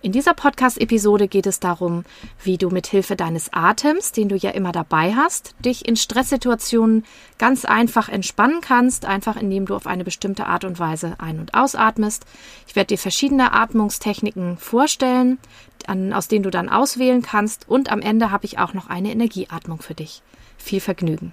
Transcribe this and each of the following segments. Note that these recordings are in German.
In dieser Podcast-Episode geht es darum, wie du mit Hilfe deines Atems, den du ja immer dabei hast, dich in Stresssituationen ganz einfach entspannen kannst, einfach indem du auf eine bestimmte Art und Weise ein- und ausatmest. Ich werde dir verschiedene Atmungstechniken vorstellen, an, aus denen du dann auswählen kannst und am Ende habe ich auch noch eine Energieatmung für dich. Viel Vergnügen.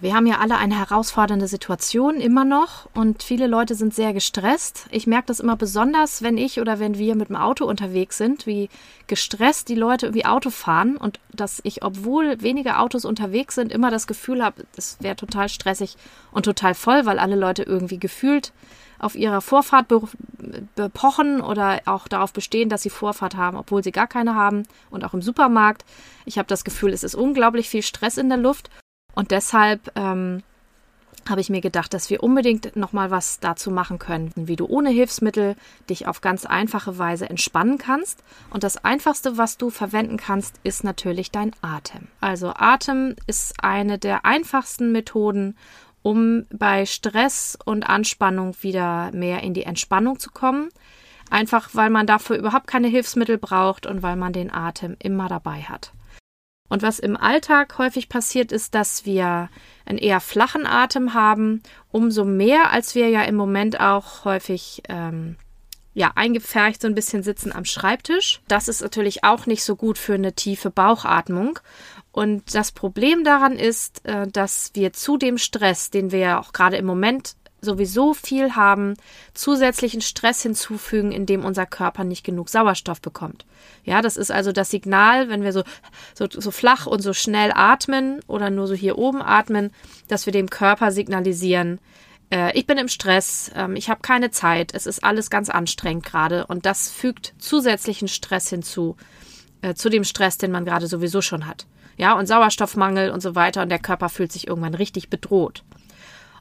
Wir haben ja alle eine herausfordernde Situation immer noch und viele Leute sind sehr gestresst. Ich merke das immer besonders, wenn ich oder wenn wir mit dem Auto unterwegs sind, wie gestresst die Leute irgendwie Auto fahren und dass ich, obwohl wenige Autos unterwegs sind, immer das Gefühl habe, es wäre total stressig und total voll, weil alle Leute irgendwie gefühlt auf ihrer Vorfahrt bepochen oder auch darauf bestehen, dass sie Vorfahrt haben, obwohl sie gar keine haben und auch im Supermarkt. Ich habe das Gefühl, es ist unglaublich viel Stress in der Luft und deshalb ähm, habe ich mir gedacht, dass wir unbedingt noch mal was dazu machen können, wie du ohne Hilfsmittel dich auf ganz einfache Weise entspannen kannst. Und das einfachste, was du verwenden kannst, ist natürlich dein Atem. Also Atem ist eine der einfachsten Methoden, um bei Stress und Anspannung wieder mehr in die Entspannung zu kommen. Einfach weil man dafür überhaupt keine Hilfsmittel braucht und weil man den Atem immer dabei hat. Und was im Alltag häufig passiert, ist, dass wir einen eher flachen Atem haben, umso mehr, als wir ja im Moment auch häufig ähm, ja, eingepfercht so ein bisschen sitzen am Schreibtisch. Das ist natürlich auch nicht so gut für eine tiefe Bauchatmung. Und das Problem daran ist, äh, dass wir zu dem Stress, den wir ja auch gerade im Moment sowieso viel haben, zusätzlichen Stress hinzufügen, indem unser Körper nicht genug Sauerstoff bekommt. Ja, das ist also das Signal, wenn wir so, so, so flach und so schnell atmen oder nur so hier oben atmen, dass wir dem Körper signalisieren, äh, ich bin im Stress, ähm, ich habe keine Zeit, es ist alles ganz anstrengend gerade und das fügt zusätzlichen Stress hinzu, äh, zu dem Stress, den man gerade sowieso schon hat. Ja, und Sauerstoffmangel und so weiter und der Körper fühlt sich irgendwann richtig bedroht.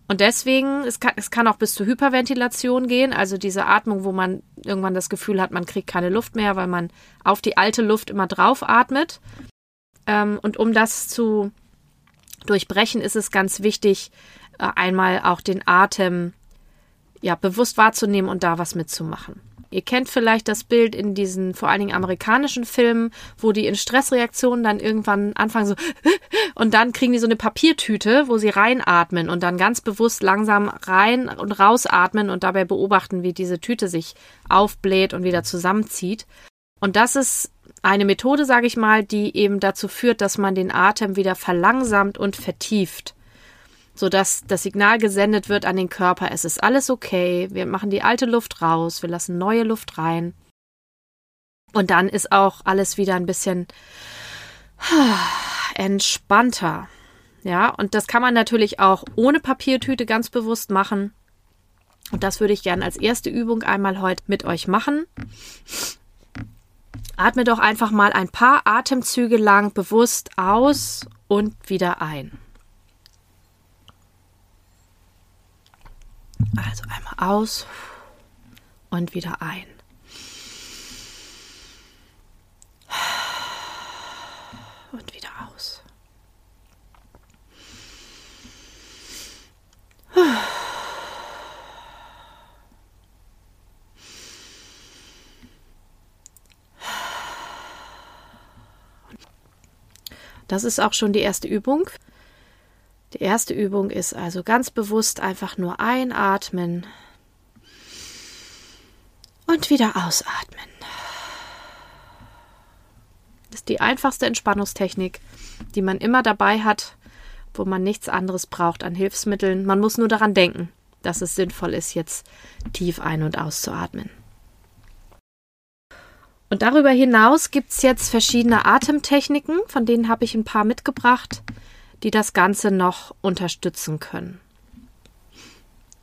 Und deswegen, es kann, es kann auch bis zur Hyperventilation gehen, also diese Atmung, wo man irgendwann das Gefühl hat, man kriegt keine Luft mehr, weil man auf die alte Luft immer drauf atmet. Ähm, und um das zu durchbrechen, ist es ganz wichtig, äh, einmal auch den Atem ja, bewusst wahrzunehmen und da was mitzumachen. Ihr kennt vielleicht das Bild in diesen vor allen Dingen amerikanischen Filmen, wo die in Stressreaktionen dann irgendwann anfangen so und dann kriegen die so eine Papiertüte, wo sie reinatmen und dann ganz bewusst langsam rein und rausatmen und dabei beobachten, wie diese Tüte sich aufbläht und wieder zusammenzieht. Und das ist eine Methode, sage ich mal, die eben dazu führt, dass man den Atem wieder verlangsamt und vertieft sodass das Signal gesendet wird an den Körper, es ist alles okay, wir machen die alte Luft raus, wir lassen neue Luft rein. Und dann ist auch alles wieder ein bisschen entspannter. Ja, und das kann man natürlich auch ohne Papiertüte ganz bewusst machen. Und das würde ich gerne als erste Übung einmal heute mit euch machen. Atme doch einfach mal ein paar Atemzüge lang bewusst aus und wieder ein. Also einmal aus und wieder ein. Und wieder aus. Das ist auch schon die erste Übung. Die erste Übung ist also ganz bewusst einfach nur einatmen und wieder ausatmen. Das ist die einfachste Entspannungstechnik, die man immer dabei hat, wo man nichts anderes braucht an Hilfsmitteln. Man muss nur daran denken, dass es sinnvoll ist, jetzt tief ein- und auszuatmen. Und darüber hinaus gibt es jetzt verschiedene Atemtechniken, von denen habe ich ein paar mitgebracht die das Ganze noch unterstützen können.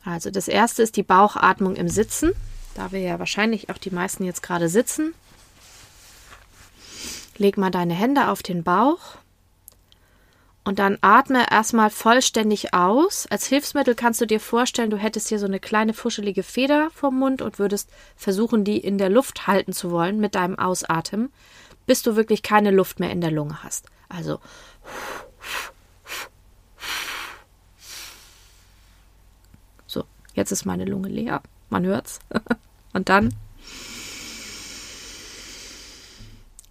Also das erste ist die Bauchatmung im Sitzen, da wir ja wahrscheinlich auch die meisten jetzt gerade sitzen. Leg mal deine Hände auf den Bauch und dann atme erstmal vollständig aus. Als Hilfsmittel kannst du dir vorstellen, du hättest hier so eine kleine fuschelige Feder vom Mund und würdest versuchen, die in der Luft halten zu wollen mit deinem Ausatmen, bis du wirklich keine Luft mehr in der Lunge hast. Also so, jetzt ist meine Lunge leer. Man hört's. und dann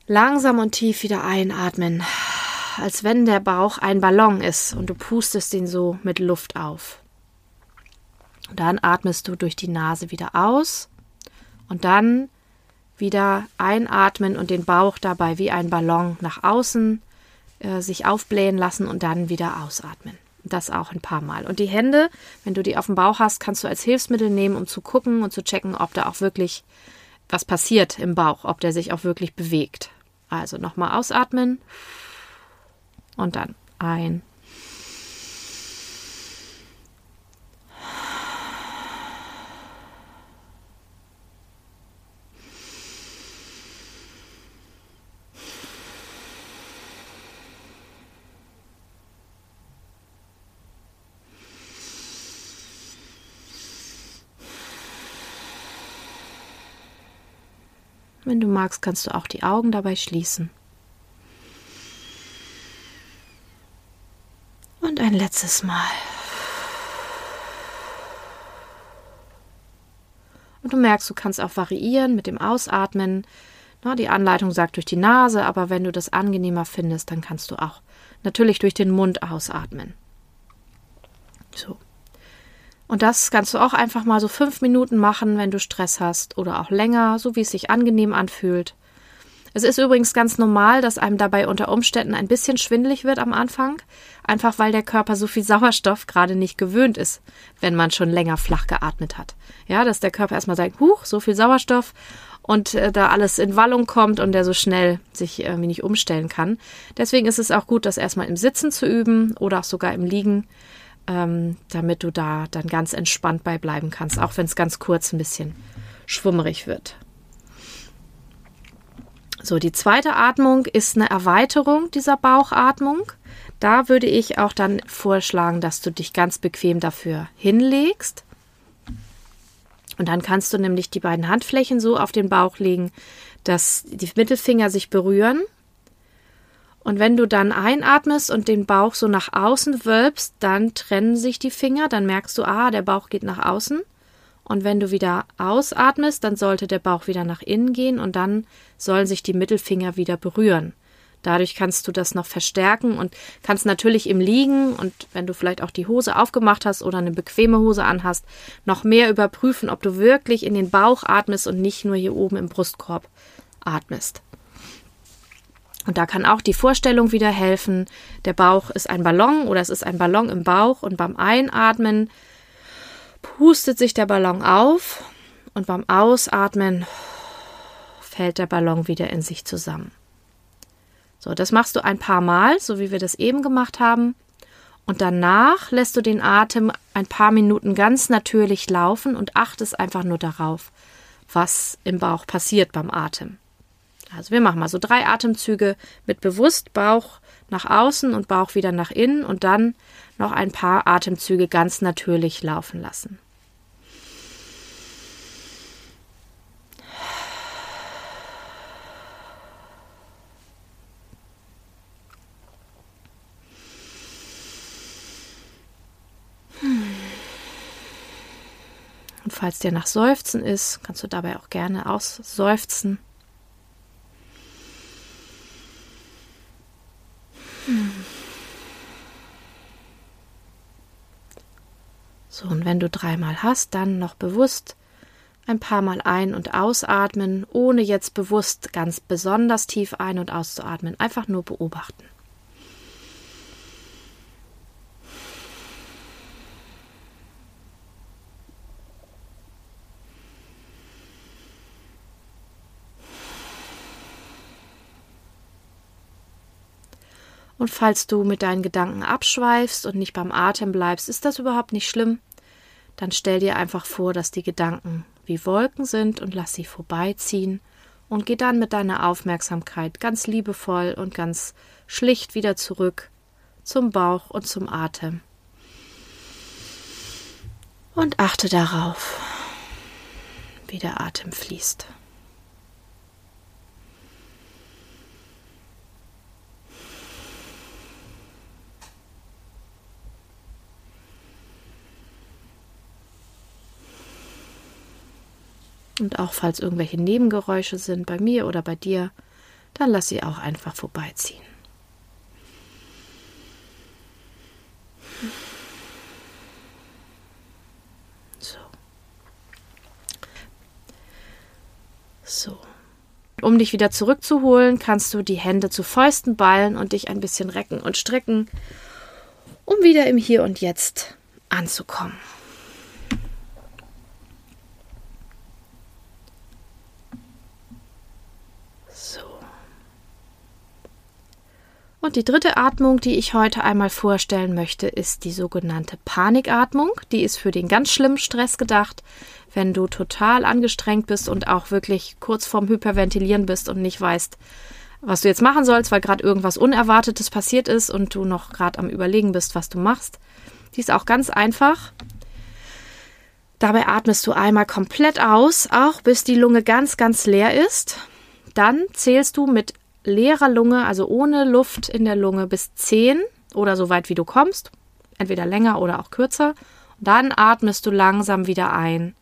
langsam und tief wieder einatmen als wenn der Bauch ein Ballon ist und du pustest ihn so mit Luft auf. Und dann atmest du durch die Nase wieder aus und dann wieder einatmen und den Bauch dabei wie ein Ballon nach außen äh, sich aufblähen lassen und dann wieder ausatmen. Das auch ein paar Mal. Und die Hände, wenn du die auf dem Bauch hast, kannst du als Hilfsmittel nehmen, um zu gucken und zu checken, ob da auch wirklich was passiert im Bauch, ob der sich auch wirklich bewegt. Also nochmal ausatmen und dann ein. Wenn du magst, kannst du auch die Augen dabei schließen. Und ein letztes Mal. Und du merkst, du kannst auch variieren mit dem Ausatmen. Na, die Anleitung sagt durch die Nase, aber wenn du das angenehmer findest, dann kannst du auch natürlich durch den Mund ausatmen. So. Und das kannst du auch einfach mal so fünf Minuten machen, wenn du Stress hast oder auch länger, so wie es sich angenehm anfühlt. Es ist übrigens ganz normal, dass einem dabei unter Umständen ein bisschen schwindelig wird am Anfang, einfach weil der Körper so viel Sauerstoff gerade nicht gewöhnt ist, wenn man schon länger flach geatmet hat. Ja, dass der Körper erstmal sagt, huch, so viel Sauerstoff und äh, da alles in Wallung kommt und der so schnell sich irgendwie nicht umstellen kann. Deswegen ist es auch gut, das erstmal im Sitzen zu üben oder auch sogar im Liegen, ähm, damit du da dann ganz entspannt bei bleiben kannst, auch wenn es ganz kurz ein bisschen schwummerig wird. So, die zweite Atmung ist eine Erweiterung dieser Bauchatmung. Da würde ich auch dann vorschlagen, dass du dich ganz bequem dafür hinlegst. Und dann kannst du nämlich die beiden Handflächen so auf den Bauch legen, dass die Mittelfinger sich berühren. Und wenn du dann einatmest und den Bauch so nach außen wölbst, dann trennen sich die Finger. Dann merkst du, ah, der Bauch geht nach außen. Und wenn du wieder ausatmest, dann sollte der Bauch wieder nach innen gehen und dann sollen sich die Mittelfinger wieder berühren. Dadurch kannst du das noch verstärken und kannst natürlich im Liegen und wenn du vielleicht auch die Hose aufgemacht hast oder eine bequeme Hose anhast, noch mehr überprüfen, ob du wirklich in den Bauch atmest und nicht nur hier oben im Brustkorb atmest. Und da kann auch die Vorstellung wieder helfen, der Bauch ist ein Ballon oder es ist ein Ballon im Bauch und beim Einatmen pustet sich der Ballon auf und beim Ausatmen fällt der Ballon wieder in sich zusammen. So, das machst du ein paar Mal, so wie wir das eben gemacht haben. Und danach lässt du den Atem ein paar Minuten ganz natürlich laufen und achtest einfach nur darauf, was im Bauch passiert beim Atem. Also wir machen mal so drei Atemzüge mit bewusst Bauch nach außen und Bauch wieder nach innen und dann noch ein paar Atemzüge ganz natürlich laufen lassen. Und falls dir nach Seufzen ist, kannst du dabei auch gerne ausseufzen. So, und wenn du dreimal hast, dann noch bewusst ein paar Mal ein- und ausatmen, ohne jetzt bewusst ganz besonders tief ein- und auszuatmen, einfach nur beobachten. Und falls du mit deinen Gedanken abschweifst und nicht beim Atem bleibst, ist das überhaupt nicht schlimm. Dann stell dir einfach vor, dass die Gedanken wie Wolken sind und lass sie vorbeiziehen und geh dann mit deiner Aufmerksamkeit ganz liebevoll und ganz schlicht wieder zurück zum Bauch und zum Atem. Und achte darauf, wie der Atem fließt. Und auch falls irgendwelche Nebengeräusche sind bei mir oder bei dir, dann lass sie auch einfach vorbeiziehen. So. So. Um dich wieder zurückzuholen, kannst du die Hände zu Fäusten ballen und dich ein bisschen recken und strecken, um wieder im Hier und Jetzt anzukommen. Und die dritte Atmung, die ich heute einmal vorstellen möchte, ist die sogenannte Panikatmung. Die ist für den ganz schlimmen Stress gedacht, wenn du total angestrengt bist und auch wirklich kurz vorm Hyperventilieren bist und nicht weißt, was du jetzt machen sollst, weil gerade irgendwas Unerwartetes passiert ist und du noch gerade am Überlegen bist, was du machst. Die ist auch ganz einfach. Dabei atmest du einmal komplett aus, auch bis die Lunge ganz, ganz leer ist. Dann zählst du mit leerer Lunge, also ohne Luft in der Lunge, bis 10 oder so weit wie du kommst, entweder länger oder auch kürzer. Dann atmest du langsam wieder ein.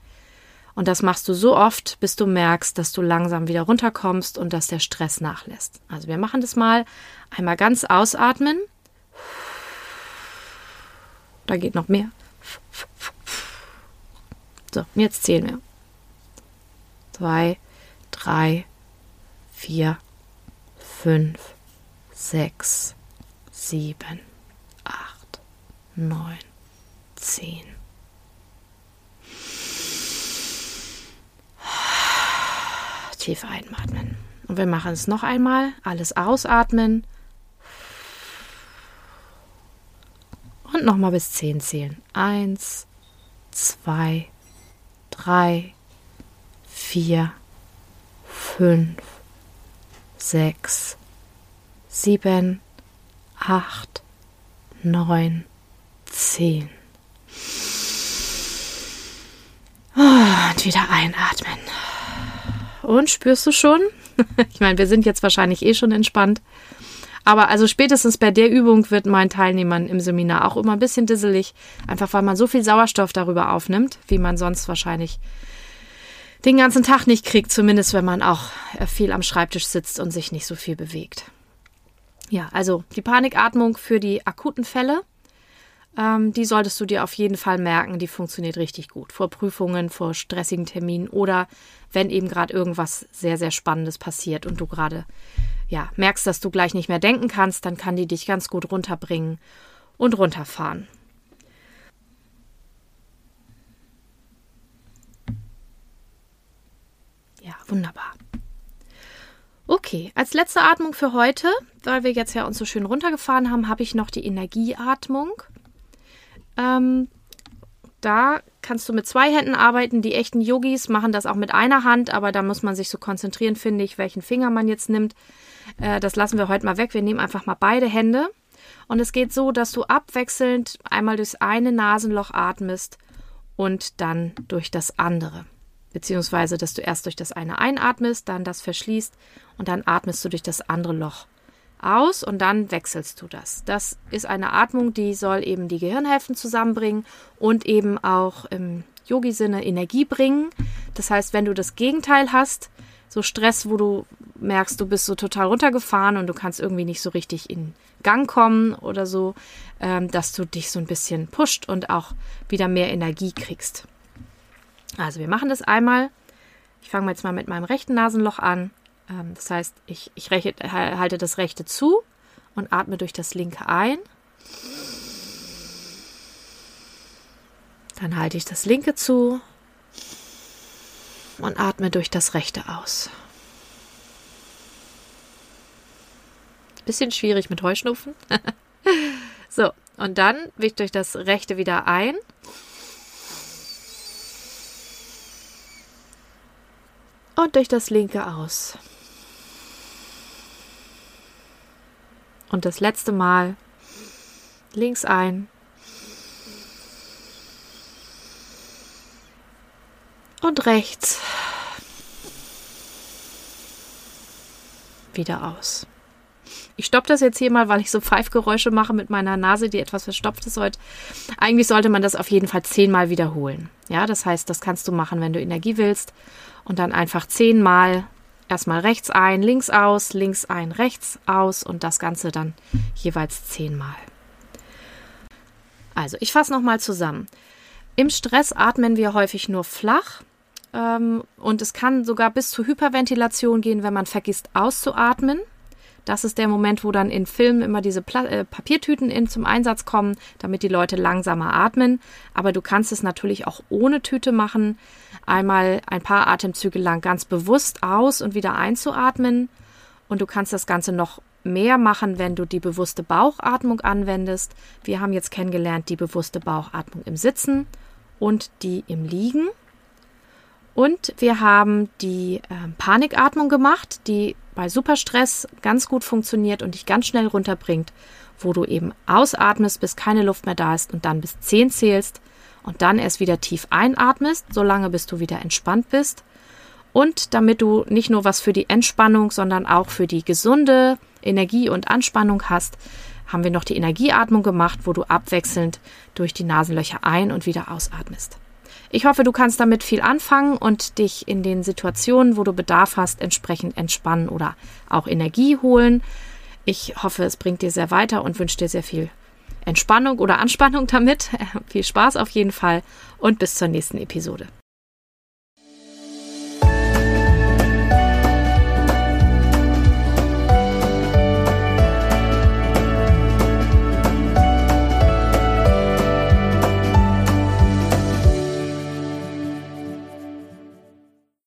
Und das machst du so oft, bis du merkst, dass du langsam wieder runterkommst und dass der Stress nachlässt. Also wir machen das mal einmal ganz ausatmen. Da geht noch mehr. So, jetzt zählen wir. Zwei, drei, vier, fünf, sechs, sieben, acht, neun, zehn. Tief einatmen. Und wir machen es noch einmal. Alles ausatmen. Und nochmal bis zehn zählen. Eins, zwei, drei, vier, fünf, sechs, sieben, acht, neun, zehn. Und wieder einatmen. Und spürst du schon? Ich meine, wir sind jetzt wahrscheinlich eh schon entspannt. Aber also spätestens bei der Übung wird meinen Teilnehmern im Seminar auch immer ein bisschen disselig, einfach weil man so viel Sauerstoff darüber aufnimmt, wie man sonst wahrscheinlich den ganzen Tag nicht kriegt, zumindest wenn man auch äh, viel am Schreibtisch sitzt und sich nicht so viel bewegt. Ja, also die Panikatmung für die akuten Fälle, ähm, die solltest du dir auf jeden Fall merken, die funktioniert richtig gut. Vor Prüfungen, vor stressigen Terminen oder wenn eben gerade irgendwas sehr, sehr Spannendes passiert und du gerade ja, merkst, dass du gleich nicht mehr denken kannst, dann kann die dich ganz gut runterbringen und runterfahren. Ja, wunderbar. Okay, als letzte Atmung für heute, weil wir jetzt ja uns so schön runtergefahren haben, habe ich noch die Energieatmung. Ähm, da kannst du mit zwei Händen arbeiten. Die echten Yogis machen das auch mit einer Hand, aber da muss man sich so konzentrieren, finde ich, welchen Finger man jetzt nimmt. Äh, das lassen wir heute mal weg. Wir nehmen einfach mal beide Hände. Und es geht so, dass du abwechselnd einmal durchs eine Nasenloch atmest und dann durch das andere beziehungsweise dass du erst durch das eine einatmest, dann das verschließt und dann atmest du durch das andere Loch aus und dann wechselst du das. Das ist eine Atmung, die soll eben die Gehirnhälften zusammenbringen und eben auch im Yogi-Sinne Energie bringen. Das heißt, wenn du das Gegenteil hast, so Stress, wo du merkst, du bist so total runtergefahren und du kannst irgendwie nicht so richtig in Gang kommen oder so, ähm, dass du dich so ein bisschen pusht und auch wieder mehr Energie kriegst. Also wir machen das einmal. Ich fange jetzt mal mit meinem rechten Nasenloch an. Ähm, das heißt, ich, ich reche, halte das rechte zu und atme durch das linke ein. Dann halte ich das linke zu und atme durch das rechte aus. Bisschen schwierig mit Heuschnupfen. so, und dann ich durch das rechte wieder ein Und durch das linke aus. Und das letzte Mal links ein. Und rechts wieder aus. Ich stoppe das jetzt hier mal, weil ich so Pfeifgeräusche mache mit meiner Nase, die etwas verstopft ist heute. Eigentlich sollte man das auf jeden Fall zehnmal wiederholen. Ja, das heißt, das kannst du machen, wenn du Energie willst. Und dann einfach zehnmal erstmal rechts ein, links aus, links ein, rechts aus und das Ganze dann jeweils zehnmal. Also, ich fasse nochmal zusammen. Im Stress atmen wir häufig nur flach. Ähm, und es kann sogar bis zur Hyperventilation gehen, wenn man vergisst auszuatmen. Das ist der Moment, wo dann in Filmen immer diese Pla äh, Papiertüten in, zum Einsatz kommen, damit die Leute langsamer atmen. Aber du kannst es natürlich auch ohne Tüte machen. Einmal ein paar Atemzüge lang ganz bewusst aus und wieder einzuatmen. Und du kannst das Ganze noch mehr machen, wenn du die bewusste Bauchatmung anwendest. Wir haben jetzt kennengelernt die bewusste Bauchatmung im Sitzen und die im Liegen. Und wir haben die äh, Panikatmung gemacht, die bei Superstress ganz gut funktioniert und dich ganz schnell runterbringt, wo du eben ausatmest, bis keine Luft mehr da ist und dann bis 10 zählst und dann erst wieder tief einatmest, solange bis du wieder entspannt bist. Und damit du nicht nur was für die Entspannung, sondern auch für die gesunde Energie und Anspannung hast, haben wir noch die Energieatmung gemacht, wo du abwechselnd durch die Nasenlöcher ein- und wieder ausatmest. Ich hoffe, du kannst damit viel anfangen und dich in den Situationen, wo du Bedarf hast, entsprechend entspannen oder auch Energie holen. Ich hoffe, es bringt dir sehr weiter und wünsche dir sehr viel Entspannung oder Anspannung damit. viel Spaß auf jeden Fall und bis zur nächsten Episode.